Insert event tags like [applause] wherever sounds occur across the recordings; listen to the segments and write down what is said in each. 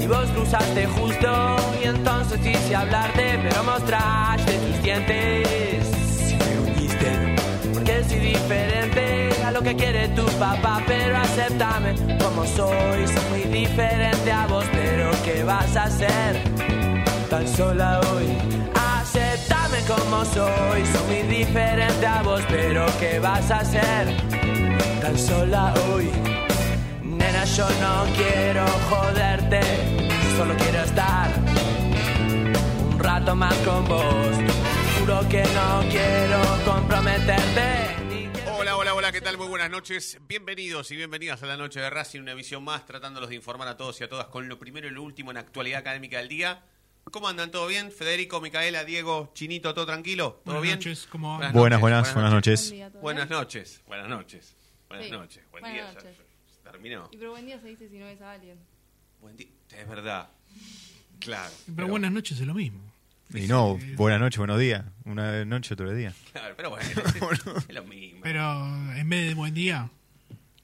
Y vos cruzaste justo, y entonces quise hablarte, pero mostraste tus dientes. Y me uniste, porque soy diferente a lo que quiere tu papá, pero acéptame como soy. Soy muy diferente a vos, pero ¿qué vas a hacer? tan sola hoy. Aceptame como soy, soy muy diferente a vos, pero ¿qué vas a hacer? Tan sola hoy. Yo no quiero joderte, solo quiero estar un rato más con vos. Juro que no quiero comprometerte. Hola, hola, hola, ¿qué tal? Muy buenas noches. Bienvenidos y bienvenidas a la noche de Racing, una emisión más, tratándolos de informar a todos y a todas con lo primero y lo último en actualidad académica del día. ¿Cómo andan? ¿Todo bien? Federico, Micaela, Diego, Chinito, ¿todo tranquilo? ¿Todo Buenas bien? noches, ¿cómo va? Buenas, buenas, buenas noches. Buen día, ¿todo Buenas noches, buenas noches. Buenas noches, buen Buenas día. noches. ya terminó. Y pero buen día se dice si no ves a alguien. Buen día. Es verdad. Claro. Pero, buenas noches es lo mismo. Y no, buenas noches, buenos días. Una noche, otro día. Claro, pero bueno, [laughs] es, es lo mismo. Pero en vez de buen día,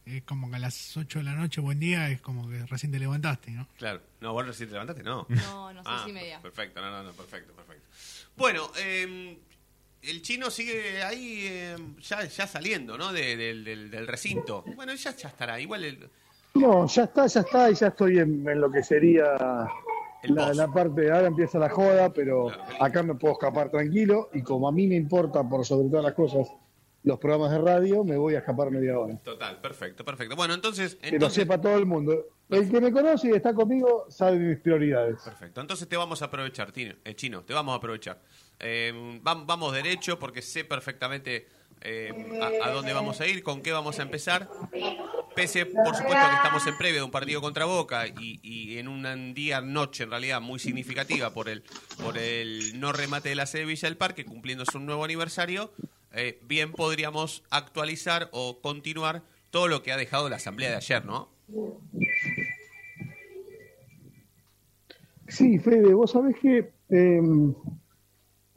es como que a las 8 de la noche, buen día, es como que recién te levantaste, ¿no? Claro. No, vos recién te levantaste, no. No, no, seis Ah, y media. Perfecto, no, no, no, perfecto, perfecto. Bueno, eh, el chino sigue ahí eh, ya, ya saliendo, ¿no? De- del, del- del recinto. Bueno, ya, ya estará. Igual el, No, ya está, ya está, y ya estoy en, en lo que sería la, la parte de ahora empieza la joda, pero acá me puedo escapar tranquilo y como a mí me importa por sobre todas las cosas los programas de radio, me voy a escapar media hora. total, perfecto, perfecto. Bueno, entonces, Que lo entonces sepa todo el mundo. El que me conoce y está conmigo sabe mis prioridades. Perfecto. Entonces te vamos a aprovechar, eh, Chino, te vamos a aprovechar. Eh, vam- vamos derecho porque sé perfectamente eh, a, dónde vamos a ir, con qué vamos a empezar. Pese, por supuesto, que estamos en previa de un partido contra Boca y, en un día, noche en realidad muy significativa por el, por el no remate de la sede de Villa del Parque, cumpliéndose un nuevo aniversario, eh, bien podríamos actualizar o continuar todo lo que ha dejado la asamblea de ayer, ¿no? Sí, Fede, vos sabés que, eh,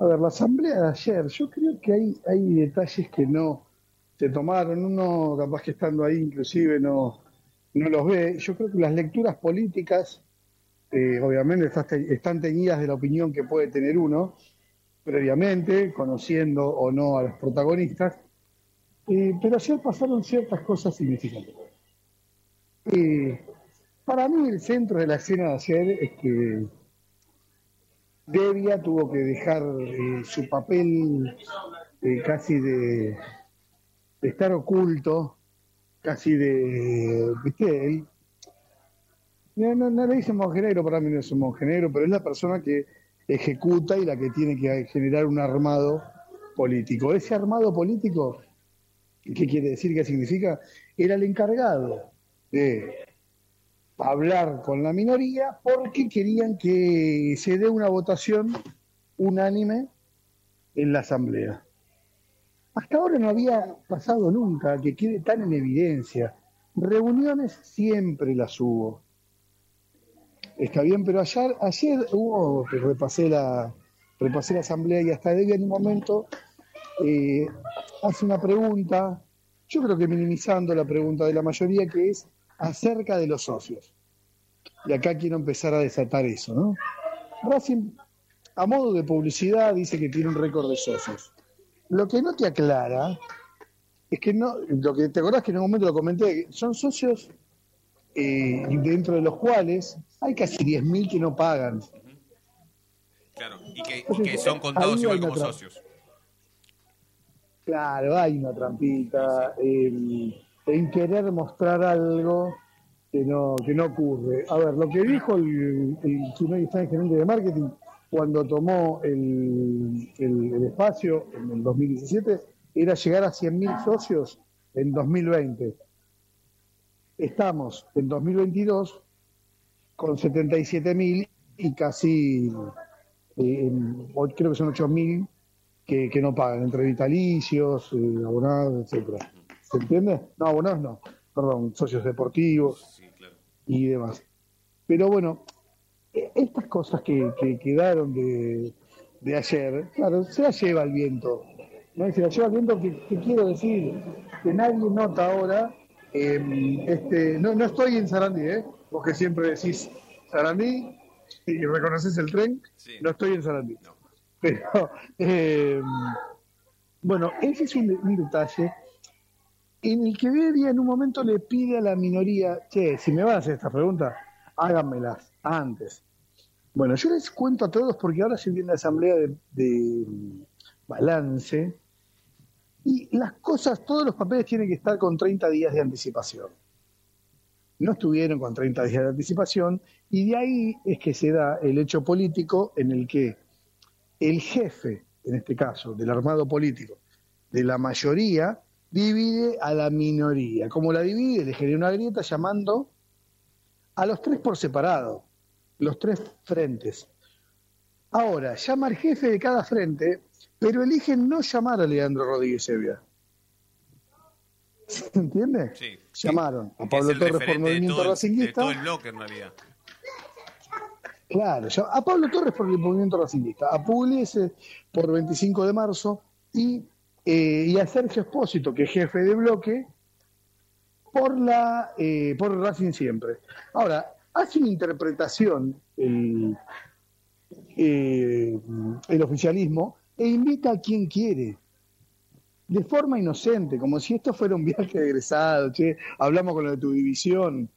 a ver, la asamblea de ayer, yo creo que hay, hay detalles que no se tomaron, uno capaz que estando ahí inclusive no, no los ve. Yo creo que las lecturas políticas, eh, obviamente, están te- están teñidas de la opinión que puede tener uno previamente, conociendo o no a los protagonistas, eh, pero ayer pasaron ciertas cosas significativas. Eh, para mí el centro de la escena de ayer es que Devia tuvo que dejar eh, su papel eh, casi de, estar oculto, casi de, viste, él, no, no, no le dicen monjenero, para mí no es un monjenero, pero es la persona que ejecuta y la que tiene que generar un armado político. Ese armado político, ¿qué quiere decir? ¿Qué significa? Era el encargado de hablar con la minoría porque querían que se dé una votación unánime en la Asamblea. Hasta ahora no había pasado nunca que quede tan en evidencia. Reuniones siempre las hubo. Está bien, pero ayer, ayer hubo, repasé la, repasé la asamblea y hasta Devia en un momento eh, hace una pregunta, yo creo que minimizando la pregunta de la mayoría, que es acerca de los socios. Y acá quiero empezar a desatar eso, ¿no? Racing a modo de publicidad dice que tiene un récord de socios. Lo que no te aclara es que no, lo que te acordás que en un momento lo comenté, son socios eh, dentro de los cuales hay casi 10.000 que no pagan. Claro, y que, y que son contados igual como socios. Claro, hay una trampita eh, en querer mostrar algo que no, que no ocurre. A ver, lo que dijo el, el señor Isaac, gerente de marketing cuando tomó el, el- el espacio en el 2017 era llegar a 100.000 socios en 2020. Estamos en 2022 con 77.000 y casi, eh, creo que son 8.000 que, que no pagan, entre vitalicios, eh, abonados, etcétera. ¿Se entiende? No, abonados no, perdón, socios deportivos Sí, claro. y demás. Pero bueno, e- estas cosas que, que quedaron de, de ayer, claro, se las lleva el viento. ¿no? Se las lleva el viento, que, que quiero decir? Que nadie nota ahora, eh, este, no, no estoy en Sarandí, ¿eh? vos que siempre decís Sarandí y reconoces el tren, Sí. no estoy en Sarandí. No. Pero, eh, bueno, ese es un, un detalle en el que Bedia en un momento le pide a la minoría, che, si me van a hacer esta pregunta, háganmelas antes. Bueno, yo les cuento a todos porque ahora se viene la asamblea de, de balance y las cosas, todos los papeles tienen que estar con 30 días de anticipación. No estuvieron con 30 días de anticipación y de ahí es que se da el hecho político en el que el jefe, en este caso, del armado político, de la mayoría, divide a la minoría. Como la divide, le genera una grieta llamando a los tres por separado, los tres frentes. Ahora, llama al jefe de cada frente, pero eligen no llamar a Leandro Rodríguez Evia. ¿Se entiende? Sí. Llamaron a Pablo Torres por Movimiento de Racinguista. todo el bloque en realidad. Claro, a Pablo Torres por el movimiento racingista, a Pugliese por 25 de marzo y, eh, y a Sergio Espósito, que es jefe de bloque, por la eh, por Racing siempre. Ahora, hace una interpretación el, eh, el oficialismo e invita a quien quiere. De forma inocente, como si esto fuera un viaje de egresado, che, hablamos con lo de tu división.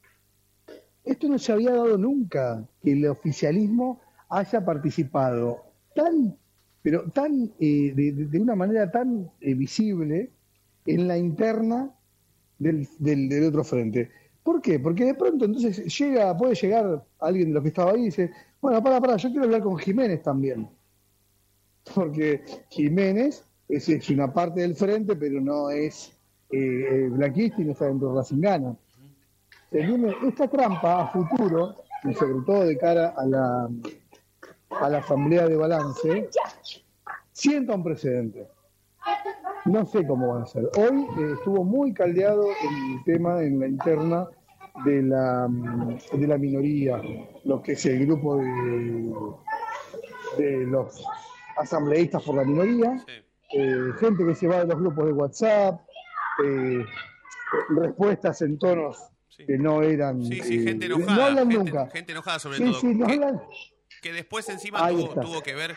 Esto no se había dado nunca, que el oficialismo haya participado tan, pero tan, eh, de, de- una manera tan eh, visible en la interna del, del, otro frente. ¿Por qué? Porque de pronto entonces llega, puede llegar alguien de los que estaba ahí y dice, bueno, para, para, yo quiero hablar con Jiménez también. [laughs] Porque Jiménez es, es una parte del frente, pero no es eh, eh, blanquista y no está dentro de Racingana. Esta trampa a futuro, y sobre todo de cara a la, a la asamblea de balance, sienta un precedente. No sé cómo van a ser. Hoy eh, estuvo muy caldeado el tema en la interna de la, mm, de la minoría, lo que es el grupo de, de los asambleístas por la minoría, Sí. eh, gente que se va de los grupos de WhatsApp, eh, respuestas en tonos Sí. que no eran... Sí, sí, gente no enojada. hablan gente, nunca. gente enojada sobre todo. no hablan. Que después encima tuvo, que ver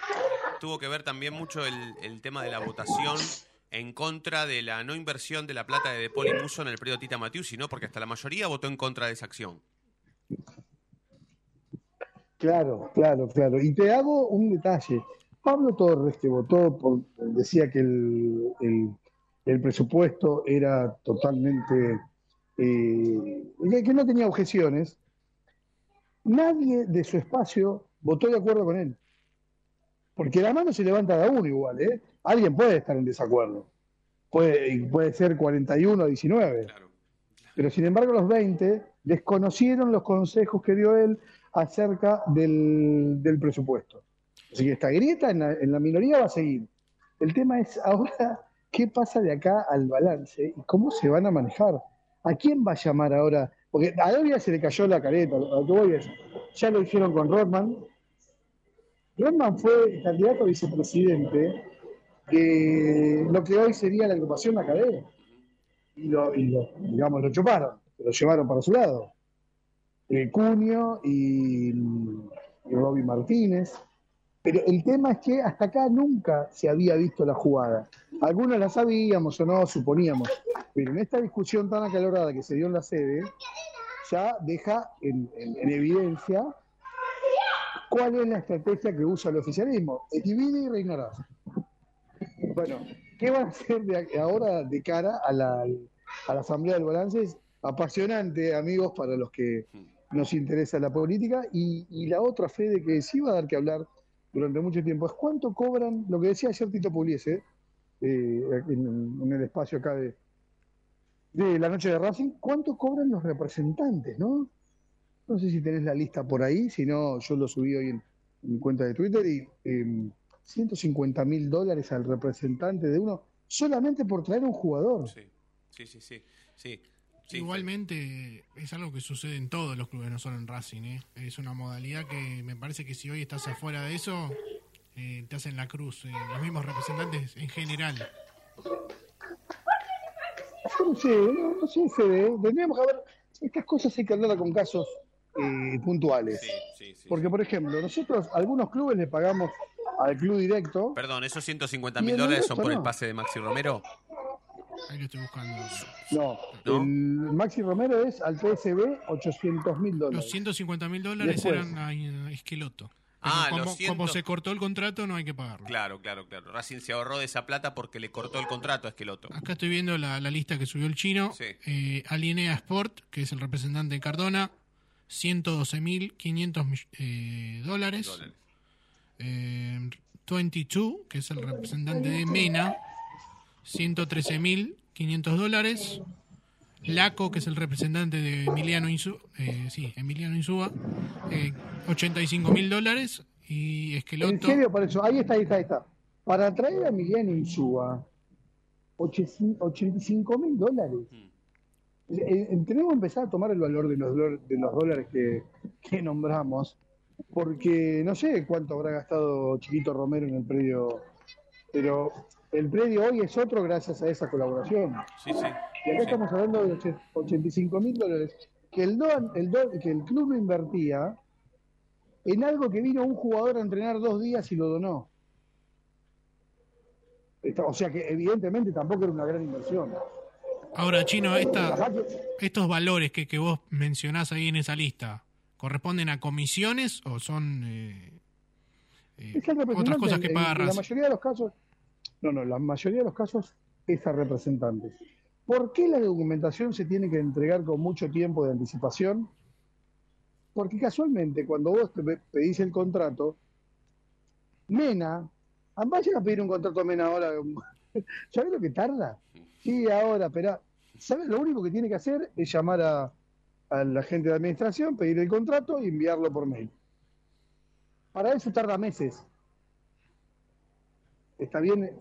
tuvo que ver también mucho el, el tema de la votación en contra de la no inversión de la plata de De Paul y Musso en el periodo Tita Matiusi, ¿no? Porque hasta la mayoría votó en contra de esa acción. Claro, claro, claro. Y te hago un detalle. Pablo Torres, que votó, por, decía que el, el- el presupuesto era totalmente... eh, que no tenía objeciones. Nadie de su espacio votó de acuerdo con él. Porque la mano se levanta de a uno igual, ¿eh? Alguien puede estar en desacuerdo. Puede, puede ser 41 a 19. Claro. Pero sin embargo los 20 desconocieron los consejos que dio él acerca del, del presupuesto. Así que esta grieta en la, en la minoría va a seguir. El tema es ahora qué pasa de acá al balance y cómo se van a manejar. ¿A quién va a llamar ahora? Porque a Doria se le cayó la careta, lo que voy es, ya lo hicieron con Rodman. Rodman fue candidato a vicepresidente de lo que hoy sería la agrupación La Cadena y lo, digamos, lo chuparon, lo llevaron para su lado. Eh, Cunio y, y Martínez. Pero el tema es que hasta acá nunca se había visto la jugada. Algunos la sabíamos o no, suponíamos. Pero en esta discusión tan acalorada que se dio en la sede, ya deja en evidencia cuál es la estrategia que usa el oficialismo. Divide y reinarás. Bueno, ¿qué van a hacer ahora de cara a la, a la Asamblea del Balance? Apasionante, amigos, para los que nos interesa la política. Y, la otra fe de que sí va a dar que hablar durante mucho tiempo es cuánto cobran, lo que decía ayer Tito Pugliese, eh, en, en el espacio acá de, de la noche de Racing, cuánto cobran los representantes, ¿no? No sé si tenés la lista por ahí, si no, yo lo subí hoy en, en mi cuenta de Twitter y eh, 150 mil dólares al representante de uno solamente por traer un jugador. Sí, sí, sí, sí. sí, sí. Igualmente es algo que sucede en todos los clubes, no solo en Racing. ¿eh? Es una modalidad que me parece que si hoy estás afuera de eso, eh, te hacen la cruz. eh, los mismos representantes en general. No sé, no, no sé, Fede, tendríamos que ver, estas cosas hay que hablarlas con casos eh, puntuales. Sí, sí, sí. Porque, por ejemplo, nosotros, algunos clubes le pagamos al club directo. Perdón, ¿esos 150 Y mil dólares son por el pase de Maxi Romero? Ahí lo estoy buscando. No, ¿No? el Maxi Romero es al PSB 800 mil Los dólares. 150 mil dólares Después. eran a Esqueloto. Ah, como, los como- como 100. se cortó el contrato, no hay que pagarlo. Claro, claro, claro. Racing se ahorró de esa plata porque le cortó el contrato a Esqueloto. Acá estoy viendo la, la lista que subió el chino. Sí. Eh, Alinea Sport, que es el representante de Cardona, 112.500 mill- eh, dólares. Dólares. Eh, 22, que es el representante de Mena, 113.500 dólares. Laco, que es el representante de Emiliano Insúa, eh, sí, Emiliano Insúa, eh, 85.000 dólares. Y En Esqueloto, serio, por eso, ahí está, ahí está, ahí está. Para traer a Emiliano Insúa, 85 mil dólares. Eh, eh, tenemos que empezar a tomar el valor de los, dólar- de los dólares que, que nombramos, porque no sé cuánto habrá gastado Chiquito Romero en el predio, pero el predio hoy es otro gracias a esa colaboración. Sí, sí. Y acá Sí. estamos hablando de och- 85 mil dólares que el, don, el don- que el club invertía en algo que vino un jugador a entrenar dos días y lo donó. O sea que evidentemente tampoco era una gran inversión. Ahora, Chino, esta, estos valores que, que vos mencionás ahí en esa lista, ¿corresponden a comisiones o son eh, eh, otras cosas que paga la mayoría de los casos, no, no, la mayoría de los casos es a representantes. ¿Por qué la documentación se tiene que entregar con mucho tiempo de anticipación? Porque casualmente cuando vos te pe- pedís el contrato, Mena, vayan a pedir un contrato a Mena ahora, [laughs] ¿sabés lo que tarda? Sí, ahora, pero ¿sabes? Lo único que tiene que hacer es llamar a, la gente de administración, pedir el contrato y enviarlo por mail. Para eso tarda meses. ¿Está bien?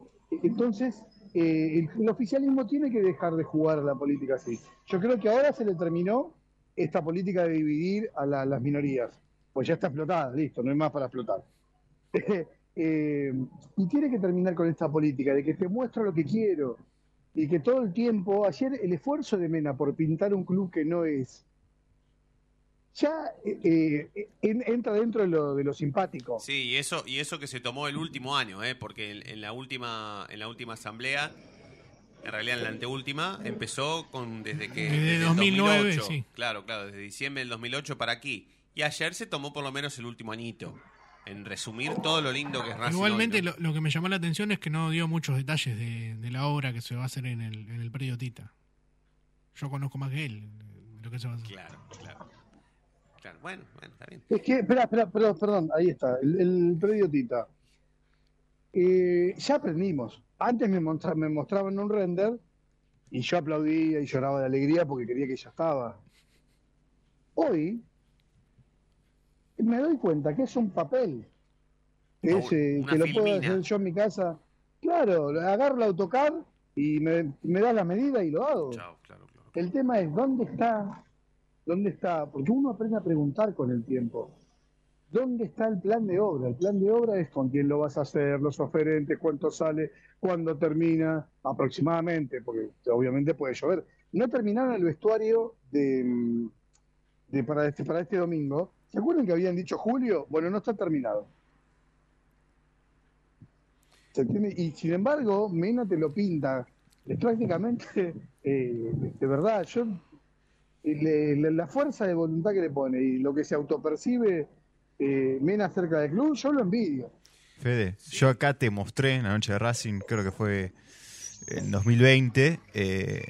Entonces, eh, el, oficialismo tiene que dejar de jugar la política así. Yo creo que ahora se le terminó esta política de dividir a la- las minorías. Pues ya está explotada, listo, no hay más para explotar. [laughs] Eh, y tiene que terminar con esta política de que te muestro lo que quiero. Y que todo el tiempo, ayer el esfuerzo de Mena por pintar un club que no es, ya eh, eh, en- entra dentro de lo, de lo simpático. Sí, y eso, y eso que se tomó el último año, ¿eh? porque en, en la última, en la última asamblea, en realidad en la anteúltima, empezó con desde que Desde el 2009, 2008. sí. Claro, claro, desde diciembre del 2008 para aquí. Y ayer se tomó por lo menos el último añito. En resumir todo lo lindo que es Racing Igualmente, hoy, ¿no? lo, lo que me llamó la atención es que no dio muchos detalles de, de la obra que se va a hacer en el, en el predio Tita. Yo conozco más que él de lo que se va a hacer. Claro, claro. Claro, bueno, bueno, está bien. Es que, espera, espera, perdón, perdón, ahí está, el, el predio Tita. Eh, ya aprendimos. Antes me, mostra- me mostraban un render y yo aplaudía y lloraba de alegría porque quería que ya estaba. Hoy me doy cuenta que es un papel. Que, es, eh, que lo puedo hacer yo en mi casa. Claro, agarro el AutoCAD y me, me da la medida y lo hago. Chao, claro, claro. El tema es, ¿dónde está? ¿Dónde está? Porque uno aprende a preguntar con el tiempo. ¿Dónde está el plan de obra? El plan de obra es con quién lo vas a hacer, los oferentes, cuánto sale, cuándo termina, aproximadamente, porque obviamente puede llover. No terminaron el vestuario de, mm, de para, este, para este domingo. ¿Se acuerdan que habían dicho julio? Bueno, no está terminado. ¿Se? Y sin embargo, Mena te lo pinta. Es prácticamente, [laughs] eh, de verdad, yo. la fuerza de voluntad que le pone y lo que se autopercibe eh, Mena cerca del club, yo lo envidio. Fede, yo acá te mostré en la noche de Racing, creo que fue en 2020, eh,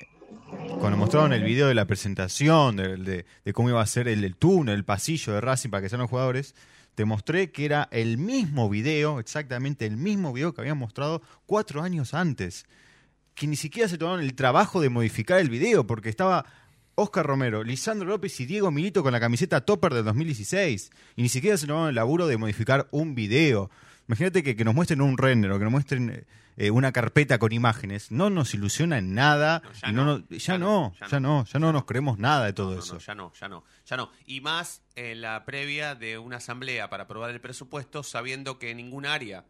cuando mostraron el video de la presentación, de, cómo iba a ser el, el túnel, el pasillo de Racing para que sean los jugadores, te mostré que era el mismo video, exactamente el mismo video que habían mostrado cuatro años antes. Que ni siquiera se tomaron el trabajo de modificar el video, porque estaba Oscar Romero, Lisandro López y Diego Milito con la camiseta topper del 2016. Y ni siquiera se tomaron el laburo de modificar un video. Imagínate que, que nos muestren un render o que nos muestren eh, una carpeta con imágenes. No nos ilusiona en nada. No, ya y no no, nos- ya, ya no, no, ya ya no, ya no nos creemos nada de todo No, no, eso. no, ya no, ya no, ya no. Y más en la previa de una asamblea para aprobar el presupuesto, sabiendo que ningún área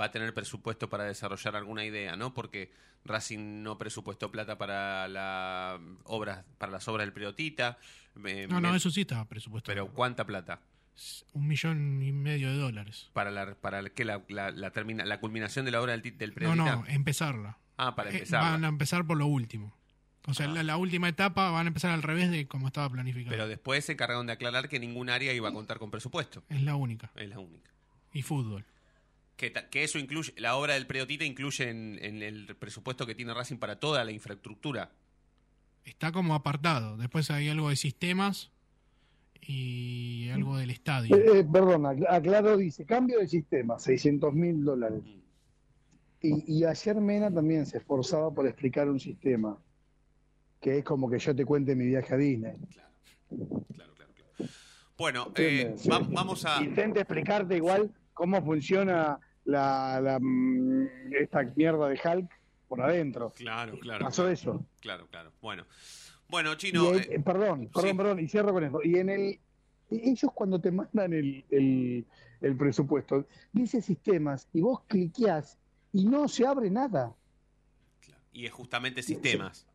va a tener presupuesto para desarrollar alguna idea, ¿no? Porque Racing no presupuestó plata para la obras, para las obras del Priotita. eh, No, no, me- eso sí estaba presupuesto. Pero ¿cuánta plata? Un millón y medio de dólares. Para la, para que la, la, la termina, la culminación de la obra del, del No, no, empezarla. Ah, para Eh, empezar. van a empezar por lo último. O sea, Ah. la, la última etapa van a empezar al revés de como estaba planificado. Pero después se encargaron de aclarar que ningún área iba a contar con presupuesto. Es la única. Es la única. Y fútbol. Que, que eso incluye, la obra del Priotita incluye en, en el presupuesto que tiene Racing para toda la infraestructura. Está como apartado. Después hay algo de sistemas y algo del estadio. Eh, eh, perdón, ac- aclaro, dice, cambio de sistema, 600 mil dólares. Y, y ayer Mena también se esforzaba por explicar un sistema, que es como que yo te cuente mi viaje a Disney. Claro, claro, claro. Bueno, eh, ¿Entiendes? va- Sí. vamos a... Intenta explicarte igual cómo funciona la, la, mm, esta mierda de Hulk por adentro. Claro, claro. Pasó eso. Claro, claro. Bueno, bueno Chino, eh, perdón, perdón, sí. perdón, y cierro con esto. Y en el ellos cuando te mandan el, el, el presupuesto, dice sistemas y vos cliqueás y no se abre nada. y es justamente sistemas.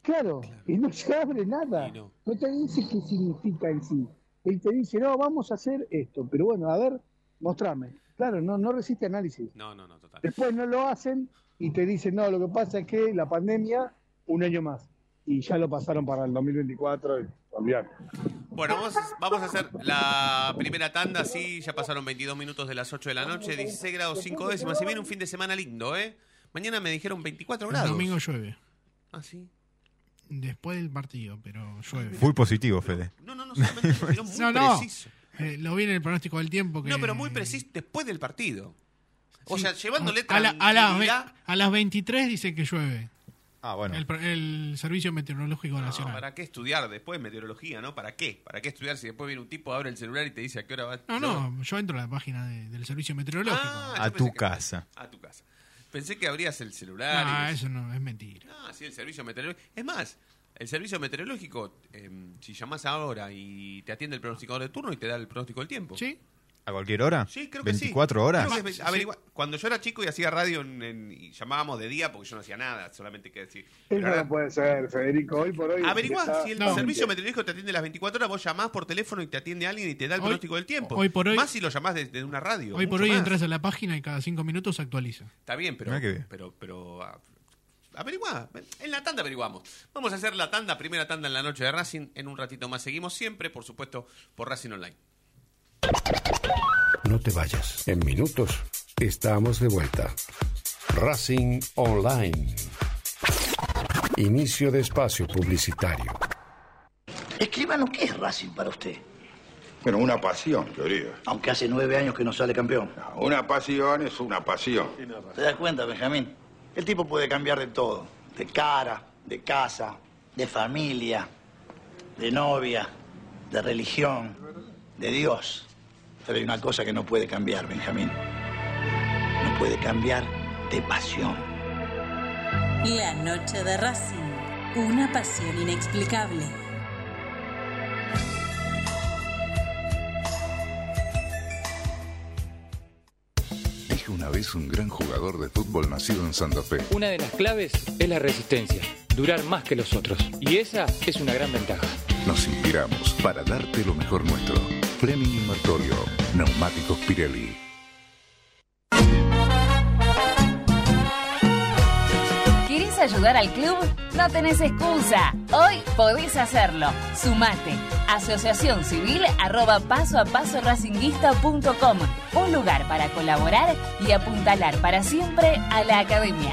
Claro, y no se abre nada. No te dice qué significa en sí. Él te dice, no, vamos a hacer esto, pero bueno, a ver, mostrame. Claro, no, no resiste análisis. No, no, no, total. Después no lo hacen y te dicen, no, lo que pasa es que la pandemia, un año más. Y ya lo pasaron para el 2024 y olvidar. Bueno, vamos, vamos a hacer la primera tanda, sí, ya pasaron 22 minutos de las 8 de la noche, 16 grados 5 décimas, y viene un fin de semana lindo, ¿eh? Mañana me dijeron 24 El grados. domingo llueve. Ah, sí. Después del partido, pero llueve. Muy positivo, Fede. No, no, no, solamente [laughs] muy No, no. preciso. Eh, lo vi en el pronóstico del tiempo. Que... No, pero muy preciso después del partido. O Sí. sea, llevándole a, la- a, las a las 23 dice que llueve. Ah, bueno. El, el Servicio Meteorológico No, Nacional. ¿Para qué estudiar después meteorología, no? ¿Para qué? ¿Para qué estudiar si después viene un tipo, abre el celular y te dice a qué hora va? No, no, yo entro a la página de- del Servicio Meteorológico. Ah, A tu que- casa. A tu casa. Pensé que abrías el celular. Ah, y... eso no, es mentira. Ah, sí, el servicio meteorológico. Es más, el servicio meteorológico, eh, si llamás ahora y te atiende el pronosticador de turno y te da el pronóstico del tiempo. ¿Sí? ¿A cualquier hora? Sí, creo que sí. ¿24 horas? Creo que es- averigua- Cuando yo era chico y hacía radio en- en- y llamábamos de día porque yo no hacía nada, solamente que decir. Pero Eso ahora- no puede ser, Federico. Hoy por hoy. Averiguá, está- si el No. servicio meteorológico te atiende las 24 horas, vos llamás por teléfono y te atiende alguien y te da el Hoy- pronóstico del tiempo. hoy por hoy- Más si lo llamás desde una radio. Hoy por hoy más. entras a la página y cada cinco minutos se actualiza. Está bien, pero. Bien. Pero, pero. ah, Averiguá. En la tanda averiguamos. Vamos a hacer la tanda, primera tanda en la noche de Racing. En un ratito más seguimos siempre, por supuesto, por Racing Online. No te vayas. En minutos estamos de vuelta. Racing Online. Inicio de espacio publicitario. Escribano, ¿qué es Racing para usted? Bueno, una pasión, querido. Aunque hace nueve años que no sale campeón. Una pasión es una pasión. ¿Te das cuenta, Benjamín? El tipo puede cambiar de todo. De cara, de casa, de familia, de novia, de religión, de Dios. Pero hay una cosa que no puede cambiar, Benjamín. No puede cambiar de pasión. La noche de Racing. Una pasión inexplicable. Dije una vez un gran jugador de fútbol nacido en Santa Fe. Una de las claves es la resistencia, durar más que los otros. Y esa es una gran ventaja. Nos inspiramos para darte lo mejor nuestro. Fleming y Martorio. Neumáticos Pirelli. ¿Querés ayudar al club? No tenés excusa. Hoy podés hacerlo. Sumate. Asociación Civil arroba paso a paso Un lugar para colaborar y apuntalar para siempre a la academia.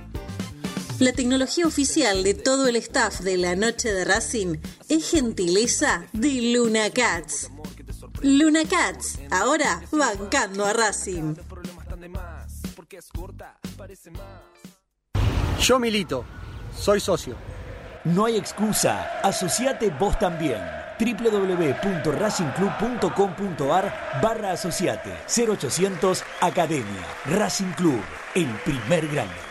La tecnología oficial de todo el staff de la noche de Racing es gentileza de Luna Cats. Luna Cats, ahora bancando a Racing. Yo milito, soy socio. No hay excusa, asociate vos también www.racingclub.com.ar barra asociate 0800 Academia Racing Club, el primer grande.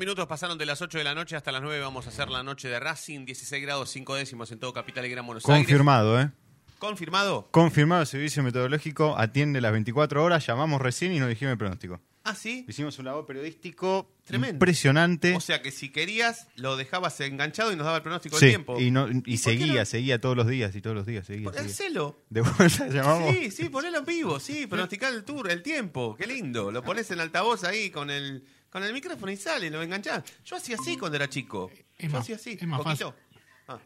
Minutos pasaron de las 8 de la noche hasta las 9. Vamos a hacer la noche de Racing. 16 grados 5 décimos en todo Capital y Gran Buenos Aires. Confirmado, ¿eh? ¿Confirmado? Confirmado el servicio metodológico, atiende las 24 horas, llamamos recién y nos dijeron el pronóstico. Ah, sí. Hicimos un labor periodístico Tremendo. impresionante. O sea que si querías, lo dejabas enganchado y nos daba el pronóstico Sí, del tiempo. y, no- y seguía, no? seguía todos los días y todos los días. Seguía, seguía. Hacelo. De vuelta llamamos. Sí, sí, ponelo en vivo, sí, pronosticar el tour, el tiempo, qué lindo. Lo pones en altavoz ahí con el con el micrófono y sale, lo enganchás. Yo hacía así cuando era chico. Es Yo más, hacía así, es más poquito. fácil.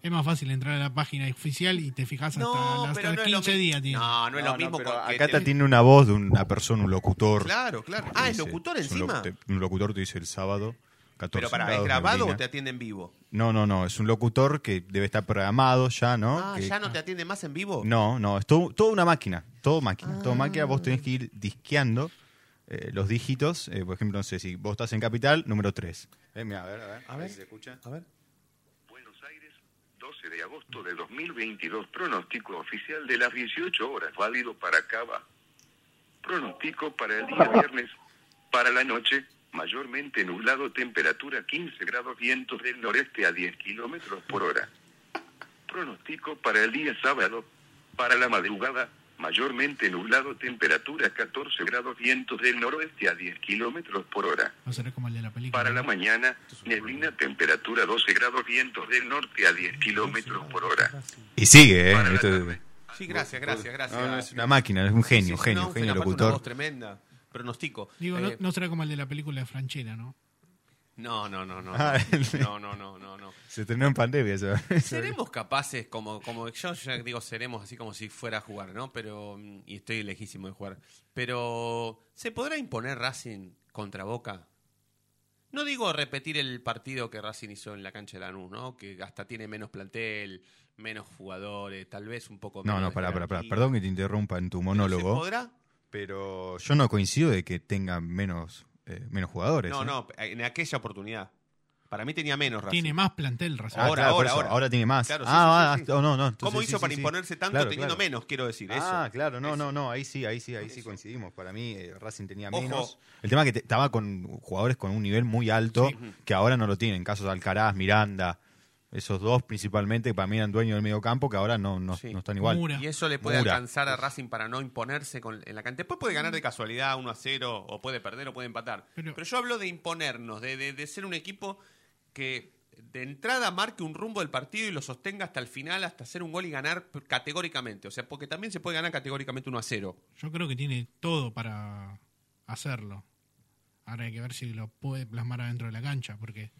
Es más fácil entrar a la página oficial y te fijas hasta, No, hasta pero no es lo 15 mi- días. tiene. No, no es lo mismo. acá te- tiene una voz de una persona, un locutor. Claro, claro. Ah, ¿es locutor encima? Un locutor te dice el sábado, 14 Pero para, ¿es grabado o te atiende en vivo? No, no, no, es un locutor que debe estar programado ya, ¿no? Ah, Que- ¿ya no te atiende más en vivo? No, no, es todo, toda una máquina, todo máquina, todo máquina, Ah. vos tenés que ir disqueando eh, los dígitos, eh, por ejemplo, no sé, si vos estás en Capital, número 3. Eh, mira, a ver, a ver, A ver. si se escucha. A ver. 12 de agosto de 2022, pronóstico oficial de las 18 horas, válido para Cava. Pronóstico para el día viernes, para la noche, mayormente nublado, temperatura 15 grados, vientos del noreste a 10 kilómetros por hora. Pronóstico para el día sábado, para la madrugada, mayormente nublado, temperatura 14 grados, vientos del noroeste a 10 kilómetros por hora. No será como el de la película. Para la mañana, neblina, temperatura 12 grados, vientos del norte a 10 kilómetros por hora. Y sigue, ¿eh? Esto es- Sí, gracias, gracias, gracias. No, no, es una máquina, es un genio, Sí, sí, genio, no, genio locutor. Una voz tremenda. Pronostico. Digo, no, Eh, no será como el de la película de Franchella, ¿no? No, no, no, no. Ah, [laughs] No, no, no, no, no. Se estrenó en pandemia eso. [laughs] Seremos capaces, como, como yo ya digo, seremos así como si fuera a jugar, ¿no? Pero, mm, y estoy lejísimo de jugar. Pero, ¿se podrá imponer Racing contra Boca? No digo repetir el partido que Racing hizo en la cancha de Lanús, ¿no? Que hasta tiene menos plantel, menos jugadores, tal vez un poco No, menos no, de pará, pará, pará. Perdón que te interrumpa en tu monólogo. ¿Se podrá? Pero yo no coincido de que tenga menos, eh, menos jugadores. No, ¿eh? no, en aquella oportunidad. Para mí tenía menos Racing. Tiene más plantel, Racing. Ah, Ahora, claro, ahora, ahora. ahora tiene más. Claro, sí, ah, sí, sí, sí. ah, no, no. entonces ¿Cómo sí, hizo sí, para sí. imponerse tanto Claro, teniendo claro. menos? Quiero decir Ah, eso. claro, no, no, no, ahí sí, ahí sí, ahí sí coincidimos. Para mí eh, Racing tenía Ojo. menos. El tema es que te- estaba con jugadores con un nivel muy alto Sí. que ahora no lo tienen. Casos de Alcaraz, Miranda, esos dos principalmente, que para mí eran dueños del medio campo, que ahora no, no, no están igual. Y eso le puede Mura. alcanzar a Racing para no imponerse con, en la cancha. Después puede ganar de casualidad 1 a 0, o puede perder, o puede empatar. Pero, yo hablo de imponernos, de, de- de ser un equipo que de entrada marque un rumbo del partido y lo sostenga hasta el final, hasta hacer un gol y ganar categóricamente. O sea, porque también se puede ganar categóricamente 1 a 0. Yo creo que tiene todo para hacerlo. Ahora hay que ver si lo puede plasmar adentro de la cancha, porque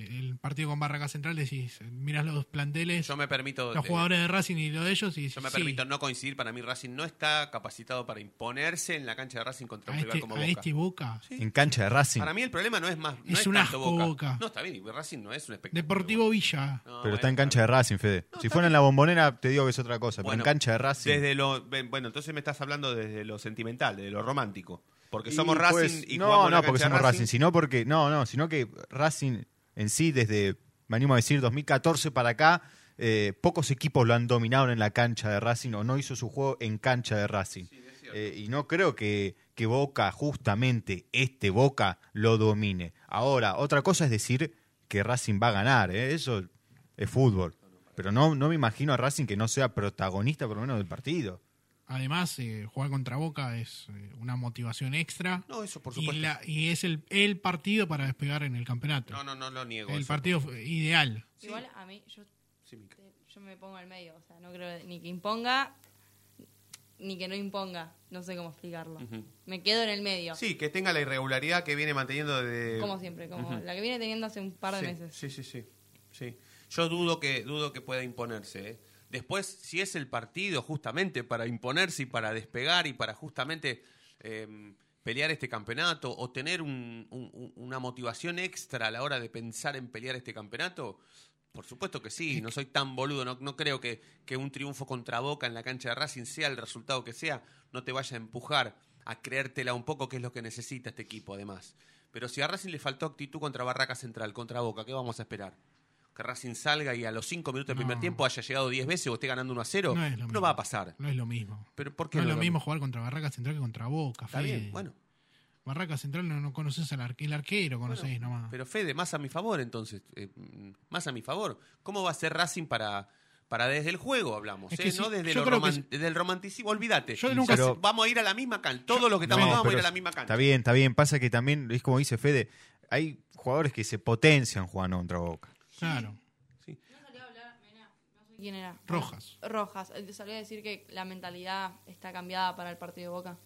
el partido con Barraca Central decís, miras los planteles, Yo me permito. los eh, jugadores de Racing y lo de ellos, y Yo me sí, permito no coincidir. Para mí, Racing no está capacitado para imponerse en la cancha de Racing contra un rival este, como a Boca. este Boca. En cancha de Racing. Para mí, el problema no es más. No Es es, un tanto asco Boca. Boca. No, está bien. Racing no es un espectáculo. Deportivo Villa. Pero está en cancha de Racing, Fede. si fuera en la bombonera, te digo que es otra cosa. Bueno, pero en cancha de Racing. Desde lo, bueno, entonces me estás hablando desde lo sentimental, desde lo romántico. Porque Y, somos Racing pues, y no, no, porque somos Racing, Racing. sino porque no, no, sino que Racing en sí desde me animo a decir 2014 para acá eh, pocos equipos lo han dominado en la cancha de Racing o no hizo su juego en cancha de Racing. Eh, y no creo que, que Boca, justamente este Boca, lo domine. Ahora, otra cosa es decir que Racing va a ganar, ¿eh? eso es fútbol. Pero no, no me imagino a Racing que no sea protagonista por lo menos del partido. Además, eh, jugar contra Boca es eh, una motivación extra. No, eso por Y, supuesto. la- y es el, el partido para despegar en el campeonato. No, no, no lo niego. el eso. partido ideal. Igual a mí, yo, te- yo me pongo al medio. O sea, no creo ni que imponga ni que no imponga. No sé cómo explicarlo. Me quedo en el medio. Sí, que tenga la irregularidad que viene manteniendo de... Como siempre, como la que viene teniendo hace un par de sí, meses. Sí, sí, sí, sí. Yo dudo que dudo que pueda imponerse. ¿eh? Después, si es el partido justamente para imponerse y para despegar y para justamente eh, pelear este campeonato o tener un- un- un- una motivación extra a la hora de pensar en pelear este campeonato, por supuesto que sí. No soy tan boludo. No, no creo que, que un triunfo contra Boca en la cancha de Racing, sea el resultado que sea, no te vaya a empujar a creértela un poco que es lo que necesita este equipo, además. Pero si a Racing le faltó actitud contra Barraca Central, contra Boca, ¿qué vamos a esperar? Que Racing salga y a los 5 minutos del primer tiempo haya llegado 10 veces o esté ganando 1 a 0. No es lo mismo. va a pasar. No es lo mismo. Pero ¿por qué no es no lo es lo mismo jugar contra Barraca Central que contra Boca. Está Fede. bien, bueno. Barraca Central no, no conoces al arque- el arquero, conocés nomás. Pero Fede, más a mi favor entonces. eh, más a mi favor. ¿Cómo va a ser Racing para, para desde el juego hablamos? Eh? que sí, no desde yo lo creo que roman- desde el romanticismo. Olvídate. Yo nunca- Pero- vamos a ir a la misma cancha. Todo lo que estamos No, vamos a ir a la misma cancha. Está bien, está bien. Pasa que también, es como dice Fede, hay jugadores que se potencian jugando contra Boca. Claro. ¿Quién era? Rojas. Rojas. Eh, Salió a decir que la mentalidad está cambiada para el partido de Boca.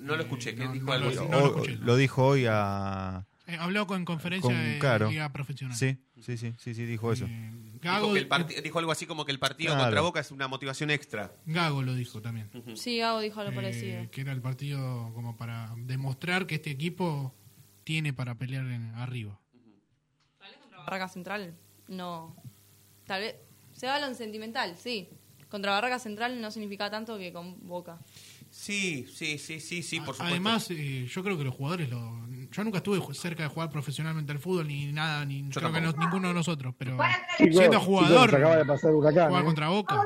No lo escuché. ¿Qué no, dijo no algo lo- así? no lo escuché. lo dijo hoy a... Eh, habló con conferencia con de Caro. Liga Profesional. Sí, sí, sí, sí, sí, dijo eso. Gago, Dijo, que el parti- dijo algo así como que el partido Claro. contra Boca es una motivación extra. Gago lo dijo también. Sí, Gago dijo algo Eh, parecido. que era el partido como para demostrar que este equipo tiene para pelear en, arriba. Barraca Central, no. Tal vez. Se va a lo sentimental, sí. Contra Barraca Central no significa tanto que con Boca. Sí, sí, sí, sí, sí, por supuesto. Además, eh, yo creo que los jugadores lo. Yo nunca estuve cerca de jugar profesionalmente al fútbol ni nada, ni creo que no- ninguno de nosotros, pero Chicos, siendo chicos, jugador, acaba de pasar Huracán. jugar ¿eh? contra Boca.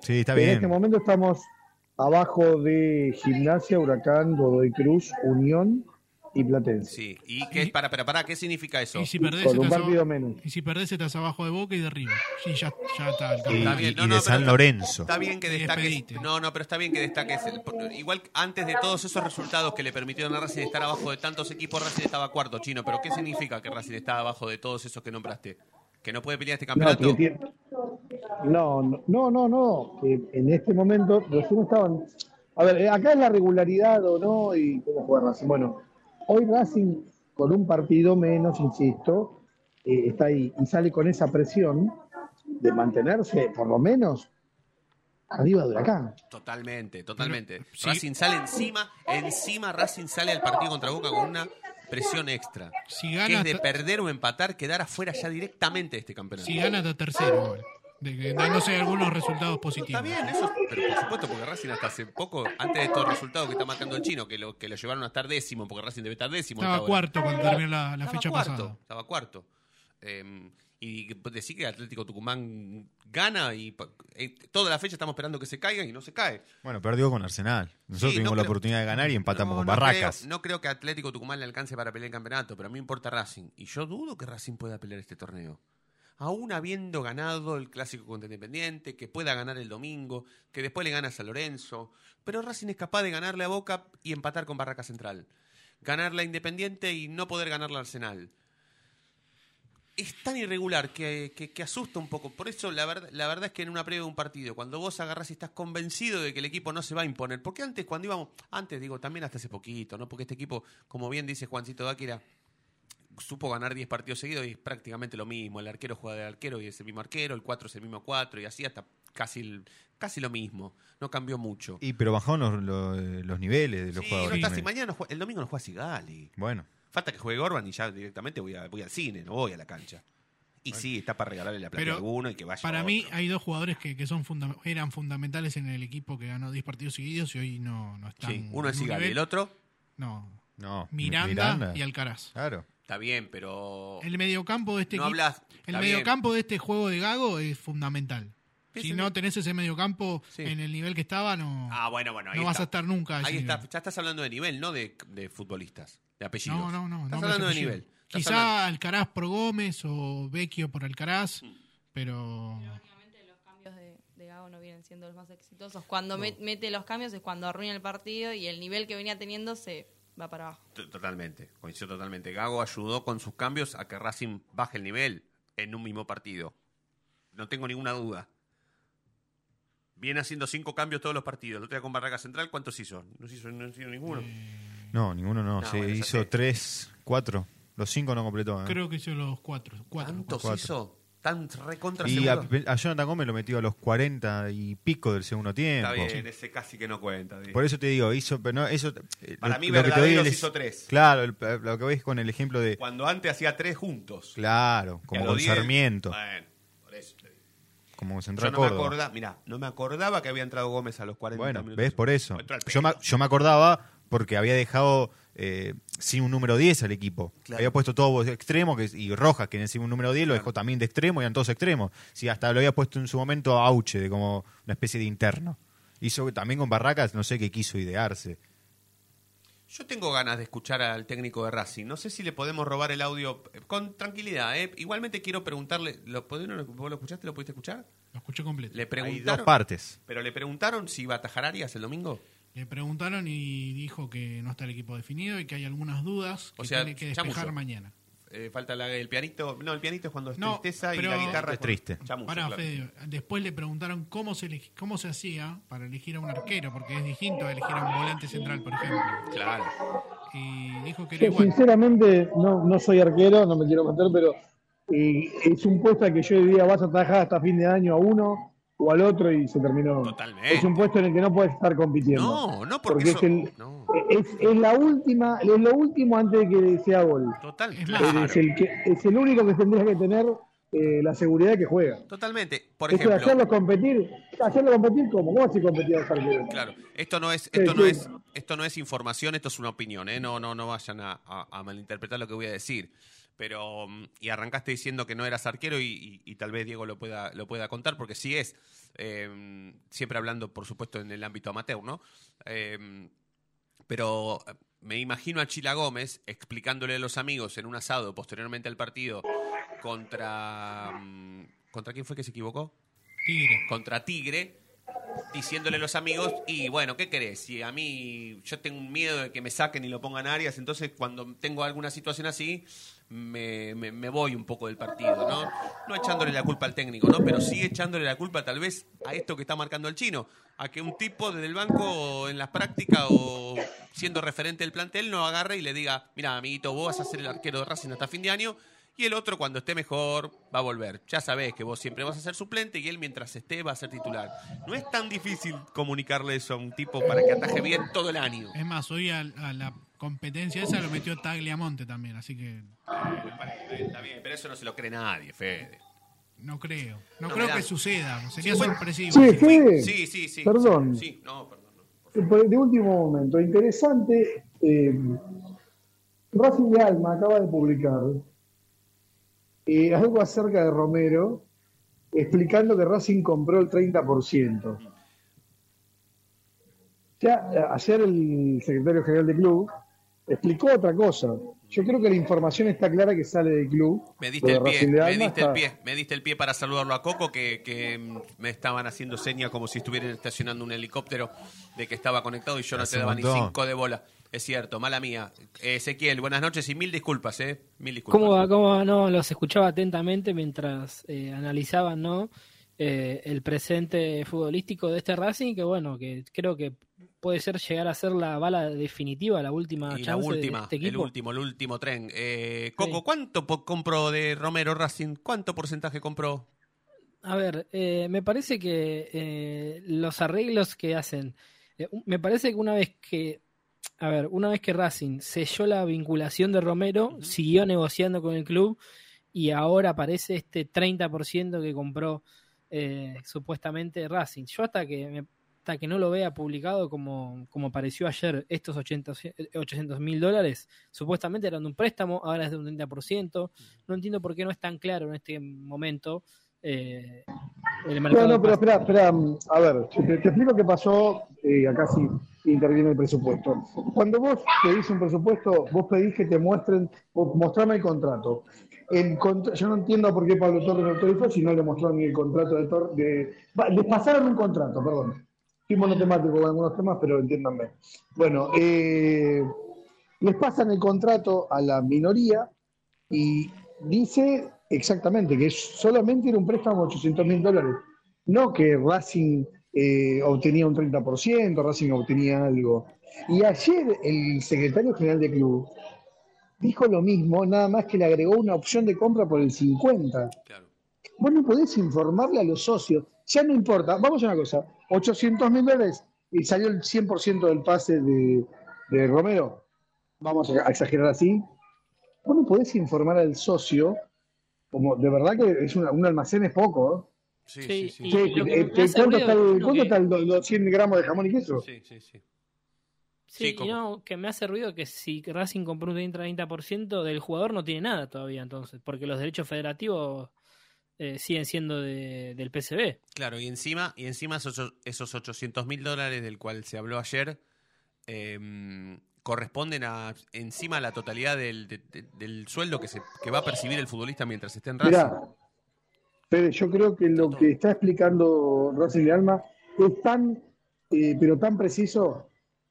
Sí, está En bien. este momento estamos abajo de Gimnasia, Huracán, Godoy Cruz, Unión y Platense. Sí, y qué, para, para, para, ¿qué significa eso? Y si perdés, Con un estás partido abajo, menos. y si perdés estás abajo de Boca y de arriba. Sí, ya, ya está. el Y, campeonato. y- y no, de no, San Lorenzo. Está bien que Y destaques. No, no, pero está bien que destaques. el- igual antes de todos esos resultados que le permitieron a Racing estar abajo de tantos equipos, Racing estaba cuarto, chino. Pero ¿qué significa que Racing está abajo de todos esos que nombraste? ¿Que no puede pelear este No, campeonato? que tiene- no, no, no, no, no, que en este momento recién estaban. A ver, eh, acá es la regularidad o no y cómo juega Racing. Bueno, hoy Racing con un partido menos, insisto, eh, está ahí y sale con esa presión de mantenerse por lo menos arriba de Huracán. Totalmente, totalmente. Racing sale encima, encima Racing sale al partido contra Boca con una presión extra. Si que es de perder o empatar, quedar afuera ya directamente de este campeonato. Si gana hasta tercero. De que- dándose algunos resultados positivos. Está bien, eso, pero por supuesto, porque Racing hasta hace poco, antes de estos resultados que está marcando el chino, que lo, que lo llevaron a estar décimo, porque Racing debe estar décimo. Estaba cuarto cuando terminó la, la Estaba fecha cuarto, pasada. Estaba cuarto. Eh, y decir que Atlético Tucumán gana y eh, toda la fecha estamos esperando que se caiga y no se cae. Bueno, perdió con Arsenal. Nosotros Sí, tuvimos no la creo- oportunidad de ganar y empatamos No, con no Barracas. creo- no creo que Atlético Tucumán le alcance para pelear el campeonato, pero a mí me importa Racing. Y yo dudo que Racing pueda pelear este torneo. Aún habiendo ganado el clásico contra Independiente, que pueda ganar el domingo, que después le gana a San Lorenzo. Pero Racing es capaz de ganarle a Boca y empatar con Barraca Central. Ganarle a Independiente y no poder ganarle a Arsenal. Es tan irregular que, asusta un poco. Por eso la, verdad es que en una previa de un partido, cuando vos agarrás y estás convencido de que el equipo no se va a imponer. Porque antes, cuando íbamos, antes digo, también hasta hace poquito, ¿no? Porque este equipo, como bien dice Juancito Dáquira, supo ganar 10 partidos seguidos y es prácticamente lo mismo. El arquero juega de arquero y es el mismo arquero, el 4 es el mismo 4 y así hasta casi, el- casi lo mismo. No cambió mucho. Y pero bajaron los, los- los niveles de los Sí, no jugadores. está, si mañana no juega- el domingo no juega Sigali. Bueno, Falta que juegue Gorban y ya directamente voy, a- voy al cine, no voy a la cancha. Y sí, está para regalarle la plata Pero a alguno y que vaya Para otro. mí hay dos jugadores que, que son fundam- eran fundamentales en el equipo que ganó 10 partidos seguidos y hoy no, no están. Sí, uno es Sigali, el otro No. no. Miranda, y Alcaraz. Claro. Está bien, pero El mediocampo de este no hablas. el mediocampo de este juego de Gago es fundamental. Si no tenés ese mediocampo Sí. en el nivel que estaba, no. Ah, bueno, bueno, ahí no vas a estar nunca. Ahí está, ya estás hablando de nivel, no de, de futbolistas, de apellidos. No, no, no. Estás no hablando de nivel. Estás Quizá hablando- Alcaraz por Gómez o Vecchio por Alcaraz, Mm. pero Últimamente los cambios de, de Gago no vienen siendo los más exitosos. Cuando met- mete los cambios es cuando arruina el partido y el nivel que venía teniendo se va para abajo. Totalmente, coincido totalmente. Gago ayudó con sus cambios a que Racing baje el nivel en un mismo partido. No tengo ninguna duda. Viene haciendo cinco cambios todos los partidos. El otro día con Barraca Central, ¿cuántos hizo? No se hizo, no hizo ninguno. No, ninguno no. No, Se bueno, hizo sé. tres, cuatro. Los cinco no completó. ¿eh? creo que hizo los cuatro. cuatro ¿Tantos cuatro. hizo? ¿Tan recontra Y a, Jonathan Gómez lo metió a los 40 y pico del segundo tiempo. Está bien, ese casi que no cuenta. Por eso te digo, hizo, pero no, eso, eh, Para lo- mí, lo que te doy verdaderos es- hizo tres. Claro, el- lo que ves con el ejemplo de, Cuando antes hacía tres juntos. claro, como con diez, Sarmiento, Bueno, por eso te digo. como con Yo Central no me acordaba, mirá, no me acordaba que había entrado Gómez a los 40 Bueno, minutos. ves por eso. Me, yo me acordaba porque había dejado eh, sin un número 10 al equipo. Claro. Había puesto todo extremo que, y Rojas, que encima un número 10 lo dejó también de extremo y eran todos extremos. Sí, hasta lo había puesto en su momento a Auche, de como una especie de interno. Hizo también con Barracas, no sé qué quiso idearse. Yo tengo ganas de escuchar al técnico de Racing. No sé si le podemos robar el audio eh, con tranquilidad. ¿eh? Igualmente quiero preguntarle, ¿lo, pudieron- ¿vos lo escuchaste? ¿Lo pudiste escuchar? Lo escuché completo. Le Hay dos partes. Pero le preguntaron si iba a atajar Arias el domingo. Le preguntaron y dijo que no está el equipo definido y que hay algunas dudas que O sea, tiene que despejar chamuyo. mañana. Eh, falta la- el pianito. No, el pianito es cuando es No, tristeza y la guitarra Es triste. Chamuyo, Pará, claro. Fede, después le preguntaron cómo se elegi- cómo se hacía para elegir a un arquero, porque es distinto a elegir a un volante central, por ejemplo. Claro. Y dijo que era Yo igual. sinceramente no, no soy arquero, no me quiero meter, pero eh, es un puesto que yo diría vas a atajar hasta fin de año a uno o al otro y se terminó. Totalmente. Es un puesto en el que no puedes estar compitiendo. No, no, porque, Porque es, el- no, es, es la última, es lo último antes de que sea gol. total, claro. Es, el que, es el único que tendría que tener eh, la seguridad que juega. Totalmente. Por de hacerlo competir, hacerlo competir como, ¿cómo así competir a los arqueros? Claro, esto no es, Sí, esto no sí. es, esto no es información, esto es una opinión, ¿eh? No, no, no vayan a, a- a malinterpretar lo que voy a decir. Pero, mm, y arrancaste diciendo que no eras arquero y, y- y tal vez Diego lo pueda, lo pueda contar, porque sí es, eh, siempre hablando, por supuesto, en el ámbito amateur, ¿no? Eh, pero eh, me imagino a Chila Gómez explicándole a los amigos en un asado posteriormente al partido contra... mm, ¿Contra quién fue que se equivocó? Tigre. contra Tigre, diciéndole a los amigos, y bueno, ¿qué querés? Si a mí yo tengo un miedo de que me saquen y lo pongan Arias, entonces cuando tengo alguna situación así, me, me- me voy un poco del partido, ¿no? No echándole la culpa al técnico, ¿no? Pero sí echándole la culpa tal vez a esto que está marcando el chino, a que un tipo desde el banco en las prácticas o siendo referente del plantel no agarre y le diga, mira, amiguito, vos vas a ser el arquero de Racing hasta fin de año y el otro cuando esté mejor va a volver. Ya sabés que vos siempre vas a ser suplente y él mientras esté va a ser titular. No es tan difícil comunicarle eso a un tipo para que ataje bien todo el año. Es más, hoy a, a la competencia esa lo metió Tagliamonte también, así que Está bien, pero eso no se lo cree nadie, Fede. no creo. No, No, creo que suceda. Sería Sí, sorpresivo. Sí, Fede. Sí, sí, sí. Perdón. Sí, no, perdón. De último momento, interesante. eh, Racing de Alma acaba de publicar eh, algo acerca de Romero, explicando que Racing compró el 30%. Ya ayer el secretario general del club explicó otra cosa. Yo creo que la información está clara que sale del club. Me diste de el pie, me diste el pie, me diste el pie para saludarlo a Coco que, que me estaban haciendo señas como si estuvieran estacionando un helicóptero de que estaba conectado y yo no te daba ni cinco de bola. Es cierto, mala mía. Ezequiel, buenas noches y mil disculpas, ¿eh? Mil disculpas. ¿Cómo va? ¿Cómo va? No, los escuchaba atentamente mientras eh, analizaban ¿no? Eh, el presente futbolístico de este Racing, que bueno, que creo que puede ser llegar a ser la bala definitiva, la última Y la última, de este el último, el último tren. Eh, Coco, ¿cuánto compró de Romero Racing? ¿Cuánto porcentaje compró? A ver, eh, me parece que los arreglos que hacen, me parece que una vez que, a ver, una vez que Racing selló la vinculación de Romero, siguió negociando con el club y ahora aparece este 30% que compró eh, supuestamente Racing. Yo hasta que me- hasta que no lo vea publicado como, como apareció ayer, estos 800 mil dólares, supuestamente eran de un préstamo, ahora es de un 30%. No entiendo por qué no es tan claro en este momento eh, el mercado. No, no, pero espera, espera. mm, A ver, te, te explico qué pasó. eh, acá sí interviene el presupuesto. Cuando vos pedís un presupuesto, vos pedís que te muestren, mostrame el contrato. Yo no entiendo por qué Pablo Torres lo autorizó si no le mostraron ni el contrato de Torres. De, les pasaron un contrato, perdón. Soy monotemático con algunos temas, pero entiéndanme. Bueno, eh, les pasan el contrato a la minoría y dice exactamente que solamente era un préstamo de 800 mil dólares. No que Racing eh, obtenía un 30%, Racing obtenía algo. Y ayer el secretario general del club dijo lo mismo, nada más que le agregó una opción de compra por el 50%. Vos no podés informarle a los socios, ya no importa, vamos a una cosa, 800 mil dólares y salió el 100% del pase de, de Romero, vamos a exagerar así, vos no podés informar al socio, como de verdad que es una- un almacén es poco, ¿eh? Sí, Sí, sí, me ¿cuánto, está es el, cuánto que- está el do- los 100 gramos de jamón y queso? Sí, sí, sí. Sí, Sí, y no, que me hace ruido que si Racing compró un 30% del jugador no tiene nada todavía entonces, porque los derechos federativos eh, siguen siendo de- del PCB. Claro, y encima, y encima esos, esos 800 mil dólares del cual se habló ayer eh, corresponden a encima a la totalidad del, de- de- del sueldo que, se, que va a percibir el futbolista mientras esté en Racing. Mirá, Fede, yo creo que lo que está explicando Racing de Alma es tan, eh, pero tan preciso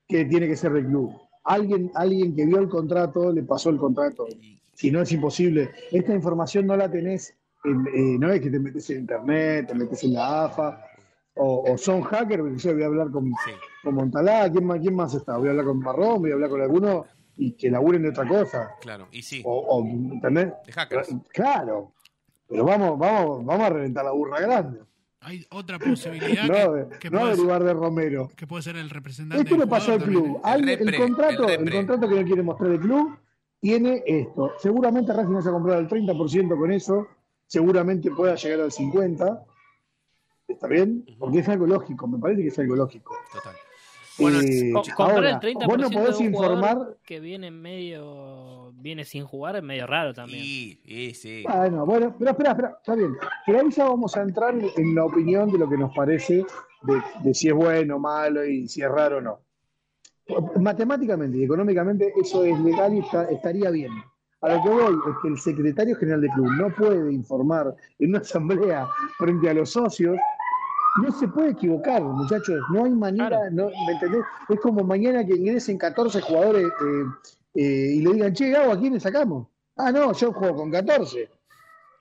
que tiene que ser del club. Alguien, alguien que vio el contrato le pasó el contrato. Si no es imposible. Esta información no la tenés, en- eh, no es que te metes en internet, te metes en la AFA, o, o son hackers, porque yo voy a hablar con, con Montalá, ¿quién más, ¿quién más está? Voy a hablar con Marrón, voy a hablar con alguno y que laburen de otra cosa. Claro, y sí. O, o, ¿entendés? De hackers. Claro. Pero vamos, vamos, vamos a reventar la burra grande. Hay otra posibilidad [laughs] No, que, de- que no puede, derivar de Romero. que puede ser el representante Esto le pasó al club. Al- el, contrato, el, contrato que no quiere mostrar el club tiene esto. Seguramente Racing no se ha comprado el 30% con eso. Seguramente pueda llegar al 50%. ¿Está bien? Porque es algo lógico. Me parece que es algo lógico. Total. Bueno, Eh, co- comprar ahora, el 30% vos no podés de un informar que viene medio viene sin jugar es medio raro también. Y, y sí. Bueno, bueno, pero espera, espera, está bien. Pero ahí ya vamos a entrar en la opinión de lo que nos parece de, de si es bueno, malo y si es raro o no. Matemáticamente y económicamente eso es legal y está- estaría bien. A lo que voy es que el secretario general del club no puede informar en una asamblea frente a los socios no se puede equivocar, muchachos. No hay manera, no, ¿me entendés? Es como mañana que ingresen 14 jugadores eh, eh, y le digan, che, Gabo, ¿a quiénes sacamos? Ah, no, yo juego con 14.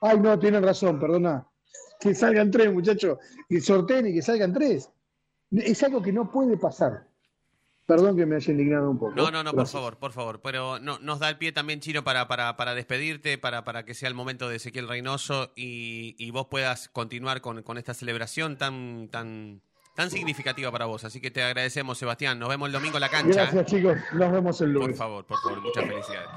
Ay, no, tienen razón, perdona. Que salgan tres, muchachos. Que sorteen y que salgan tres. Es algo que no puede pasar. Perdón que me haya indignado un poco. No, no, no, por favor, por favor. Pero no, nos da el pie también, Chino, para, para, para despedirte, para, para que sea el momento de Ezequiel Reynoso y, y vos puedas continuar con, con esta celebración tan, tan, tan significativa para vos. Así que te agradecemos, Sebastián. Nos vemos el domingo en la cancha. Gracias, chicos. Nos vemos el lunes. Por favor, por favor, muchas felicidades.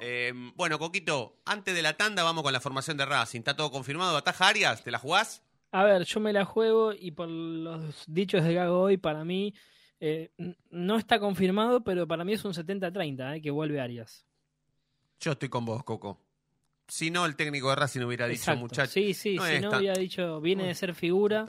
Eh, bueno, Coquito, antes de la tanda vamos con la formación de Racing. ¿Está todo confirmado? ¿Ataja Arias? ¿Te la jugás? A ver, yo me la juego y por los dichos de Gago hoy, para mí eh, no está confirmado, pero para mí es un 70-30, eh, que vuelve Arias. Yo estoy con vos, Coco. Si no, el técnico de Racing hubiera dicho, muchachos. Sí, sí, no si no tan- había dicho, viene de ser figura,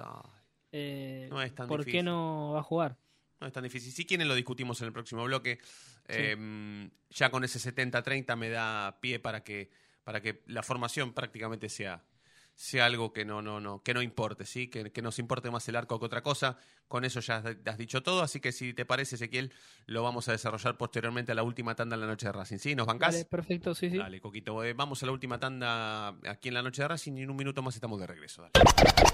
eh, No es tan ¿por qué no va a jugar? No es tan difícil. Si quieren lo discutimos en el próximo bloque. Eh, ya con ese 70-30 me da pie para que, para que la formación prácticamente sea, sea algo que no, no, no, que no importe, ¿sí? Que, que nos importe más el arco que otra cosa. Con eso ya has, has dicho todo, así que si te parece, Ezequiel, lo vamos a desarrollar posteriormente a la última tanda en la noche de Racing. ¿Sí? ¿Nos bancás? Vale, perfecto, sí, sí. Dale, Coquito. Eh, vamos a la última tanda aquí en la noche de Racing y en un minuto más estamos de regreso. Dale.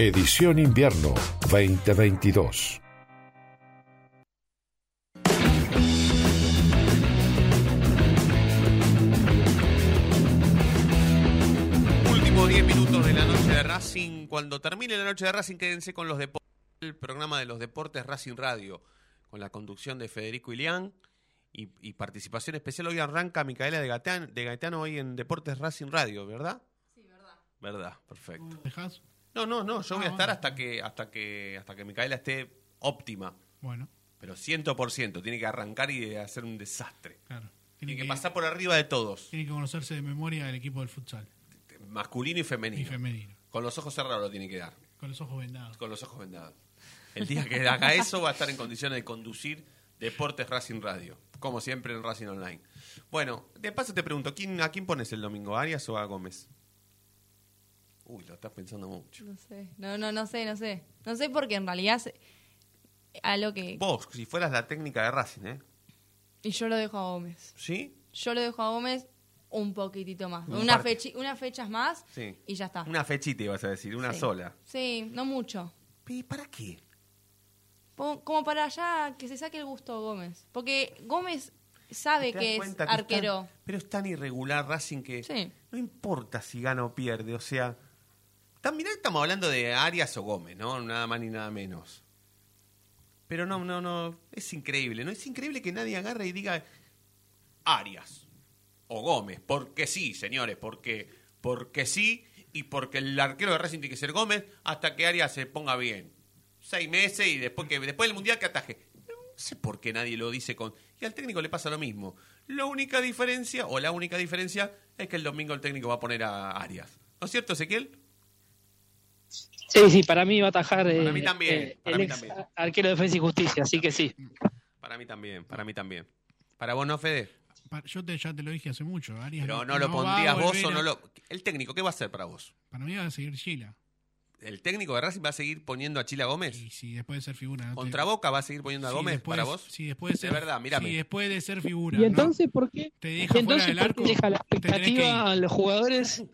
Edición invierno 2022. Últimos 10 minutos de la noche de Racing. Cuando termine la noche de Racing, quédense con los deportes. El programa de los deportes Racing Radio. Con la conducción de Federico Ilián. Y, y participación especial. Hoy arranca Micaela de Gaetano, de Gaetano hoy en Deportes Racing Radio, ¿verdad? Sí, verdad. Verdad, perfecto. ¿Dejás? No, no, no, yo voy a Ah, estar hasta que, hasta que, hasta que Micaela esté óptima. Bueno, Pero 100%, tiene que arrancar y hacer un desastre. claro. Tiene que pasar por arriba de todos, Tiene que conocerse de memoria el equipo del futsal. masculino y femenino. Y femenino. Con los ojos cerrados lo tiene que dar, Con los ojos vendados. con los ojos vendados. El día que haga eso va a estar en condiciones de conducir Deportes Racing Radio, como siempre en Racing Online. Bueno, de paso te pregunto, ¿quién, ¿a quién pones el domingo? ¿A Arias o a Gómez? Uy, lo estás pensando mucho. No sé. No, no, no sé, no sé. No sé porque en realidad se- a lo que... Vos, si fueras la técnica de Racing, ¿eh? Y yo lo dejo a Gómez. ¿Sí? Yo lo dejo a Gómez un poquitito más. Un Una fechi- unas fechas más Sí. y ya está. Una fechita ibas a decir, una Sí. sola. Sí, no mucho. ¿Y para qué? Como para allá que se saque el gusto a Gómez. Porque Gómez sabe ¿Te das que es que arquero. es tan- pero es tan irregular Racing que Sí. no importa si gana o pierde. O sea, también estamos hablando de Arias o Gómez, ¿no? Nada más ni nada menos. Pero no, no, no. Es increíble, ¿no? Es increíble que nadie agarre y diga Arias o Gómez. Porque sí, señores, porque, porque sí y porque el arquero de Racing tiene que ser Gómez hasta que Arias se ponga bien. Seis meses y después que después del Mundial que ataje. No sé por qué nadie lo dice con... Y al técnico le pasa lo mismo. La única diferencia, o la única diferencia, es que el domingo el técnico va a poner a Arias. ¿No es cierto, Ezequiel? Sí, sí, para mí va a atajar Para eh, mí también, eh, para el mí ex también. arquero de defensa y justicia, así que sí. [laughs] Para mí también, para mí también. ¿Para vos no, Fede? Yo te, ya te lo dije hace mucho. Arias Pero no lo va a pondrías vos o no lo... El técnico, ¿qué va a hacer para vos? Para mí va a seguir Chila. ¿El técnico de Racing va a seguir poniendo a Chila Gómez? Y si después de ser figura. ¿no? ¿Contra Boca va a seguir poniendo a Sí, Gómez después- para vos? Sí, después de ser. verdad, mírame. Sí, después de ser figura. Y ¿no? entonces, ¿por qué? Te deja fuera entonces, del ¿por arco. qué deja la te expectativa a los jugadores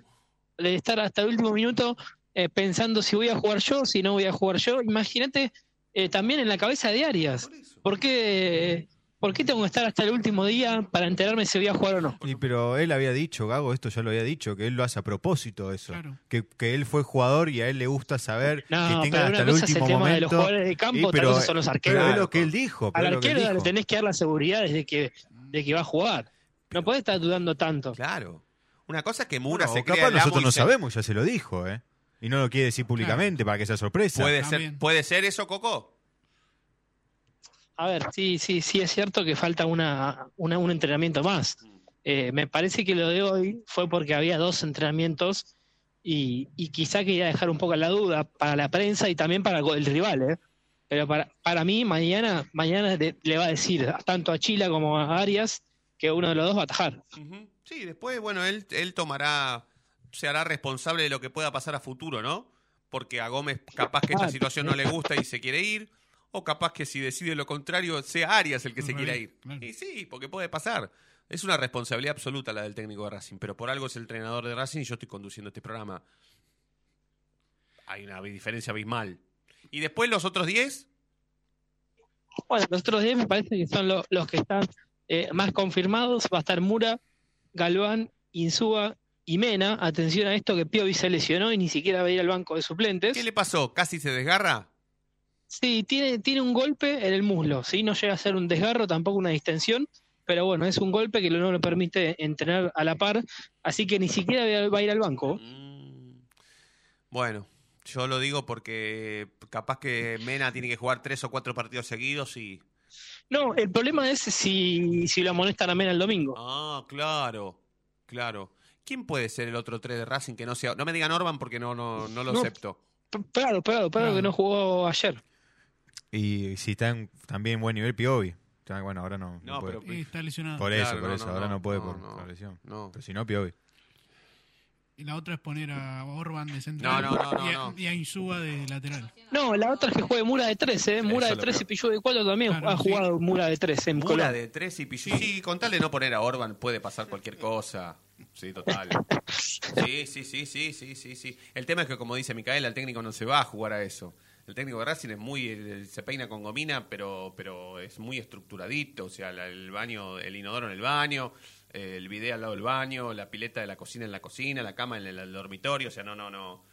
de estar hasta el último minuto eh, pensando si voy a jugar yo, si no voy a jugar yo? Imagínate eh, también en la cabeza de Arias. ¿Por qué, ¿Por qué tengo que estar hasta el último día para enterarme si voy a jugar o no? Y, pero él había dicho, Gago, esto ya lo había dicho, que él lo hace a propósito eso. Que, que él fue jugador y a él le gusta saber No, que pero una hasta el cosa es el último tema momento. de los jugadores de campo, Y, otra cosa son los arqueros. Pero es lo que él dijo. pero Al arquero le tenés que dar la seguridad de que, de que va a jugar. No podés estar dudando tanto. Claro. Una cosa es que Mura Bueno, se crea capaz el amo nosotros y no se- sabemos, ya se lo dijo, ¿eh? Y no lo quiere decir públicamente para que sea sorpresa. ¿Puede ser, ¿Puede ser eso, Coco? A ver, sí, sí, sí es cierto que falta una, una- un entrenamiento más. Eh, me parece que lo de hoy fue porque había dos entrenamientos y, y quizá quería dejar un poco la duda para la prensa y también para el rival, ¿eh? Pero para, para mí, mañana, mañana le, le va a decir tanto a Chila como a Arias que uno de los dos va a atajar. Sí, después, bueno, él, él tomará, se hará responsable de lo que pueda pasar a futuro, ¿no? Porque a Gómez capaz que esta Ah, situación no le gusta y se quiere ir, o capaz que si decide lo contrario, sea Arias el que se quiera ir. Y sí, porque puede pasar. Es una responsabilidad absoluta la del técnico de Racing, pero por algo es el entrenador de Racing y yo estoy conduciendo este programa. Hay una diferencia abismal. Y después los otros 10, Bueno, los otros 10 me parece que son lo- los que están eh, más confirmados. Va a estar Mura, Galván, Insúa y Mena. Atención a esto que Piovi se lesionó y ni siquiera va a ir al banco de suplentes. ¿qué le pasó? ¿Casi se desgarra? Sí, tiene, tiene un golpe en el muslo, ¿sí? No llega a ser un desgarro, tampoco una distensión, pero bueno, es un golpe que no le permite entrenar a la par, así que ni siquiera va a- ir al banco. Bueno, yo lo digo porque capaz que Mena tiene que jugar tres o cuatro partidos seguidos y... No, el problema es si, si lo amonestan a Mena el domingo. Ah, claro, claro. ¿Quién puede ser el otro 3 de Racing que no sea? No me digan Orban porque no, no, no lo No. acepto. Prado, Prado, Prado que no jugó ayer. Y si está en, también en buen nivel, Piovi. Bueno, ahora no. No, puede. pero- Eh, está lesionado. Por eso, Claro, por no, eso. no, ahora no, no puede no, por no, la lesión. no. Pero si no, Piovi. Y la otra es poner a Orban de central No, no, no, y, a, no, no. y a Insúa de lateral. No, la otra es que juegue Mura de 3, ¿eh? Mura Eso de lo 3 creo. y Pillú de 4 también Claro, ha sí. jugado Mura de 3 en Mura Colón. de 3 y Pichu. Sí, con tal de no poner a Orban puede pasar cualquier cosa. Sí, total. Sí, sí, sí, sí, sí, sí, sí. El tema es que, como dice Micaela, el técnico no se va a jugar a eso. El técnico de Racing es muy, se peina con gomina, pero, pero es muy estructuradito. O sea, el baño, el inodoro en el baño, el bidet al lado del baño, la pileta de la cocina en la cocina, la cama en el, dormitorio. O sea, no, no, no,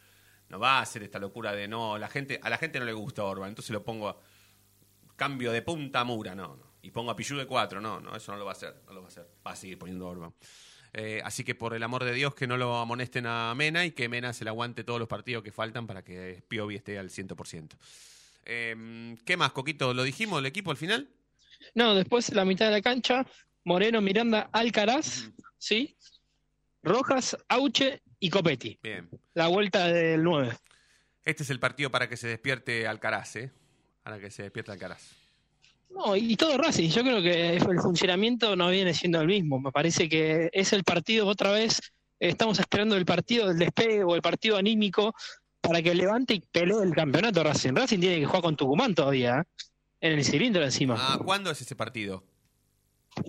no va a hacer esta locura de no, la gente, a la gente no le gusta Orban, entonces lo pongo a, cambio de punta a Mura, no, no. Y pongo a Pichu de 4, no, no, eso no lo va a hacer, no lo va a hacer. Va a seguir poniendo Orban. Eh, así que por el amor de Dios que no lo amonesten a Mena y que Mena se le aguante todos los partidos que faltan para que Piovi esté al 100%. Eh, ¿Qué más, Coquito? ¿Lo dijimos el equipo al final? No, después la mitad de la cancha, Moreno, Miranda, Alcaraz, ¿sí? Rojas, Auche y Copetti. Bien. La vuelta del 9. Este es el partido para que se despierte Alcaraz, ¿eh? Para que se despierte Alcaraz. No, y todo Racing. Yo creo que el funcionamiento no viene siendo el mismo. Me parece que es el partido otra vez. Estamos esperando el partido del despegue o el partido anímico para que levante y pelee el campeonato Racing. Racing tiene que jugar con Tucumán todavía, ¿eh? en el cilindro encima. Ah, ¿cuándo es ese partido?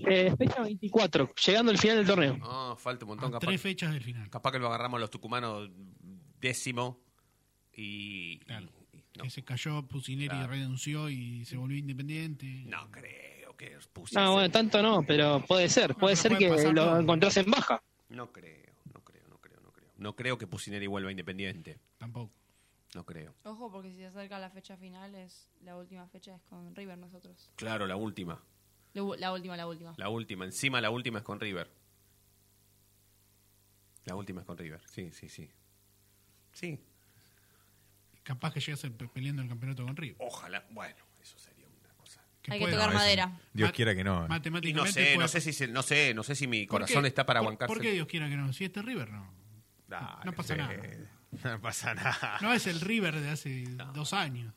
Eh, fecha 24, llegando al final del torneo. Ah, falta un montón. A capaz, tres fechas del final. capaz que lo agarramos los tucumanos décimo y... Claro. No, Que se cayó Pusineri Claro. renunció y se volvió independiente. no creo que puse No, bueno, tanto no, pero puede ser. Puede ser puede que lo todo. encontrás en baja. No creo, no creo, no creo, no creo. No creo que Pusineri vuelva Independiente. Tampoco. No creo. Ojo, porque si se acerca la fecha final, es la última fecha es con River nosotros. Claro, la última. La última, la última. La última. Encima la última es con River. La última es con River. Sí, sí, sí. Sí. Capaz que llegue a ser pe- peleando el campeonato con River. Ojalá. Bueno, eso sería una cosa. Hay que tocar No, eso- madera. Dios Mat- quiera que no. eh. Y Matemáticamente no sé, no sé si se- no sé, no sé si mi ¿Por corazón qué? está para ¿Por- bancarse. ¿Por qué Dios quiera que no? Si este es River, no. Dale, no pasa Fede. nada. [laughs] No pasa nada. No es el River de hace dos años.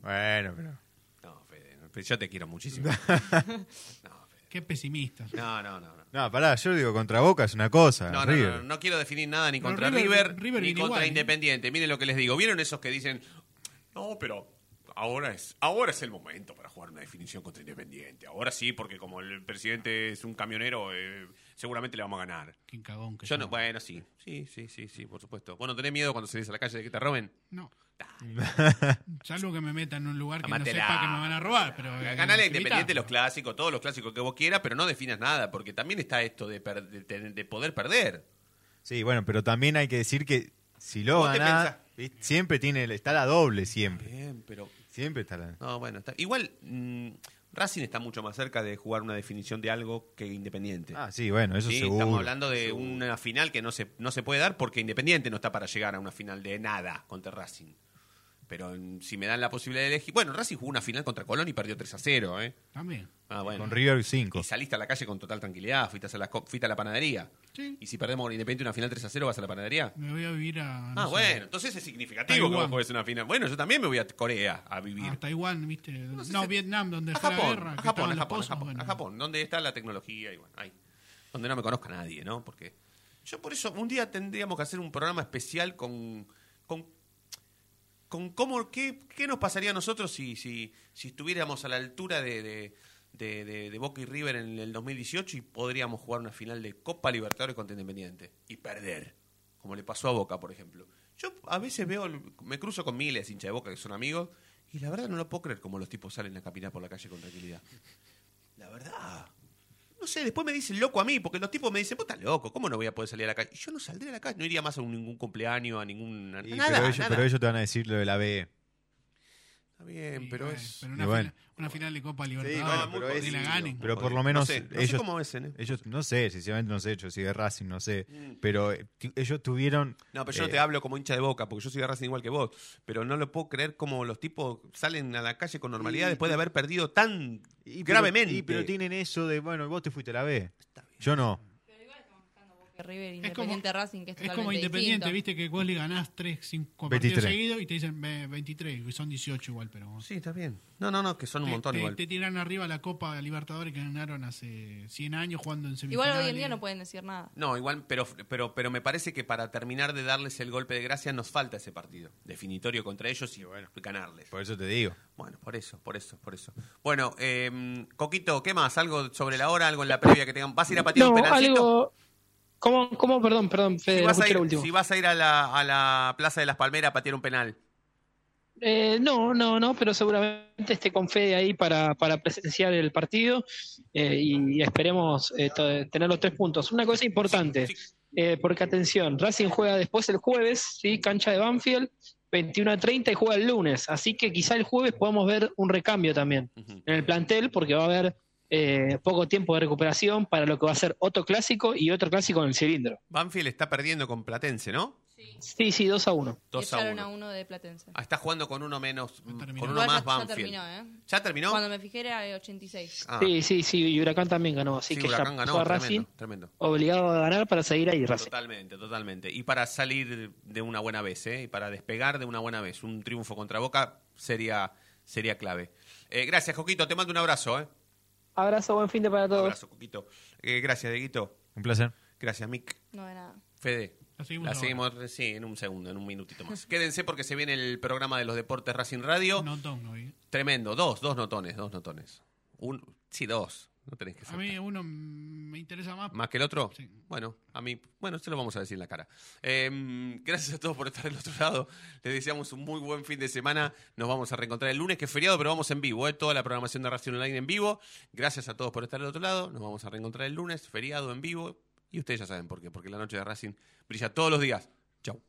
Bueno, pero. No, Fede, no, yo te quiero muchísimo. [laughs] Qué pesimista. No, no, no. No. Pará, yo digo contra Boca es una cosa. No, no, River. no, no quiero definir nada ni contra River- River, River ni contra igual, ¿eh? Independiente. Miren lo que les digo. ¿Vieron esos que dicen, no, pero ahora es, ahora es el momento para jugar una definición contra Independiente? Ahora sí, porque como el presidente es un camionero, eh, seguramente le vamos a ganar. Qué cagón que Yo no, bueno, sí, sí, sí, sí, sí, por supuesto. Bueno, ¿tenés miedo cuando salís a la calle de que te roben? No. [laughs] Salvo que me metan en un lugar que no sepa que me van a robar. Pero, eh, Ganale a. Independiente los clásicos, todos los clásicos que vos quieras, pero no definas nada, porque también está esto de, per- de tener- de poder perder. Sí, bueno, pero también hay que decir que si lo ¿Vos te ganás, pensás? ¿viste? siempre tiene, está la doble, siempre. Bien, pero Siempre está la. No, bueno, está- igual mm, Racing está mucho más cerca de jugar una definición de algo que Independiente. Ah, sí, bueno, eso Sí, seguro. Estamos hablando de una final que no se, no se puede dar porque Independiente no está para llegar a una final de nada contra Racing. Pero mm, si me dan la posibilidad de elegir. Bueno, Racing jugó una final contra Colón y perdió 3 a 0, ¿eh? También. Ah, bueno. Con River 5. Y saliste a la calle con total tranquilidad, fuiste a la, fuiste a la panadería. Sí. Y si perdemos con Independiente una final 3 a 0, ¿vas a la panadería? Me voy a vivir a. no ah, sé, bueno, entonces es significativo que vos juegues una final. Bueno, yo también me voy a Corea a vivir. A Taiwán, ¿viste? No, sé si- Vietnam, donde A fue la Japón, guerra. a Japón, a Japón, a Japón, bueno. a Japón, donde está la tecnología y bueno, ahí. Donde no me conozca nadie, ¿no? Porque yo por eso un día tendríamos que hacer un programa especial con con, con cómo qué, qué nos pasaría a nosotros si si, si estuviéramos a la altura de, de, de- Boca y River en el 2018 y podríamos jugar una final de Copa Libertadores contra Independiente y perder, como le pasó a Boca, por ejemplo. Yo a veces veo, me cruzo con miles hinchas de Boca que son amigos y la verdad no lo puedo creer como los tipos salen a caminar por la calle con tranquilidad. La verdad. No sé, después me dicen loco a mí, porque los tipos me dicen, vos estás loco, ¿cómo no voy a poder salir a la calle? Y yo no saldré a la calle, no iría más a un- ningún cumpleaños, a ningún... a nada, pero, ellos, nada. pero ellos te van a decir lo de la B. Está bien, Y pero bueno, es... pero una, bueno. final, una final de Copa Sí, Libertadores. bueno, pero es- la ganen. Pero por lo No menos sé, no sé cómo es, ¿eh? ellos, no sé, sinceramente no sé, yo soy de Racing, no sé, pero eh, ellos tuvieron... No, pero yo no eh, te hablo como hincha de boca, porque yo soy de Racing igual que vos. Pero no lo puedo creer como los tipos salen a la calle con normalidad Y- después de haber perdido tan y pero- gravemente. y pero tienen eso de, bueno, vos te fuiste a la B, yo no. River Independiente Racing, que es, Es como Independiente, distinto. viste que vos le ganás 3, 5 23. partidos seguidos y te dicen "Ve, 23, que son 18 igual, pero... Sí, está bien. No, no, no, que son un te, montón te- igual. Te tiran arriba la Copa Libertadores que ganaron hace 100 años jugando en Igual semifinales. hoy en día no pueden decir nada. No, igual, pero, pero, pero me parece que para terminar de darles el golpe de gracia nos falta ese partido definitorio contra ellos y bueno, ganarles. Por eso te digo. Bueno, por eso, por eso, por eso. Bueno, eh, Coquito, ¿qué más? ¿Algo sobre la hora? ¿Algo en la previa que tengan? ¿Vas a ir a patear No, un penalcito? algo. ¿Cómo, cómo? Perdón, perdón, Fede, Si vas, a ir, lo último. si vas a ir a la, a la Plaza de las Palmeras a patear un penal. Eh, no, no, no, pero seguramente esté con Fede ahí para, para presenciar el partido eh, y esperemos eh, tener los tres puntos. Una cosa importante, eh, porque atención, Racing juega después el jueves, ¿sí? cancha de Banfield, 21 a 30 y juega el lunes, así que quizá el jueves podamos ver un recambio también en el plantel, porque va a haber eh, poco tiempo de recuperación para lo que va a ser otro clásico y otro clásico en el cilindro. Banfield está perdiendo con Platense, ¿no? Sí, sí, 2 a 1. 2 a Echaron 1. a uno de Platense. Ah, está jugando con uno menos, con uno Igual más ya, ya Banfield. terminó, ¿eh? ¿Ya terminó? Cuando me fijé era de 86. Ah. Sí, sí, sí, y Huracán también ganó, así Sí, que Huracán ya ganó, a tremendo, Racing tremendo. obligado a ganar para seguir ahí Racing. Totalmente, totalmente. Y para salir de una buena vez, ¿eh? Y para despegar de una buena vez. Un triunfo contra Boca sería, sería clave. Eh, gracias, Coquito. Te mando un abrazo, ¿eh? Abrazo, buen fin de para todos. Abrazo, Coquito. Eh, gracias, Deguito. Un placer. Gracias, Mick. No de nada. Fede. La seguimos La seguimos, sí, en un segundo, en un minutito más. [laughs] Quédense porque se viene el programa de los deportes Racing Radio. Notón hoy. Tremendo. Dos, dos notones, dos notones. Un, sí, dos. No tenés que A mí uno me interesa más. ¿Más que el otro? Bueno, a mí, bueno, se lo vamos a decir en la cara. Eh, gracias a todos por estar del otro lado. Les deseamos un muy buen fin de semana. Nos vamos a reencontrar el lunes, que es feriado, pero vamos en vivo. ¿eh? Toda la programación de Racing Online en vivo. Gracias a todos por estar del otro lado. Nos vamos a reencontrar el lunes, feriado en vivo. Y ustedes ya saben por qué. Porque la noche de Racing brilla todos los días. Chau.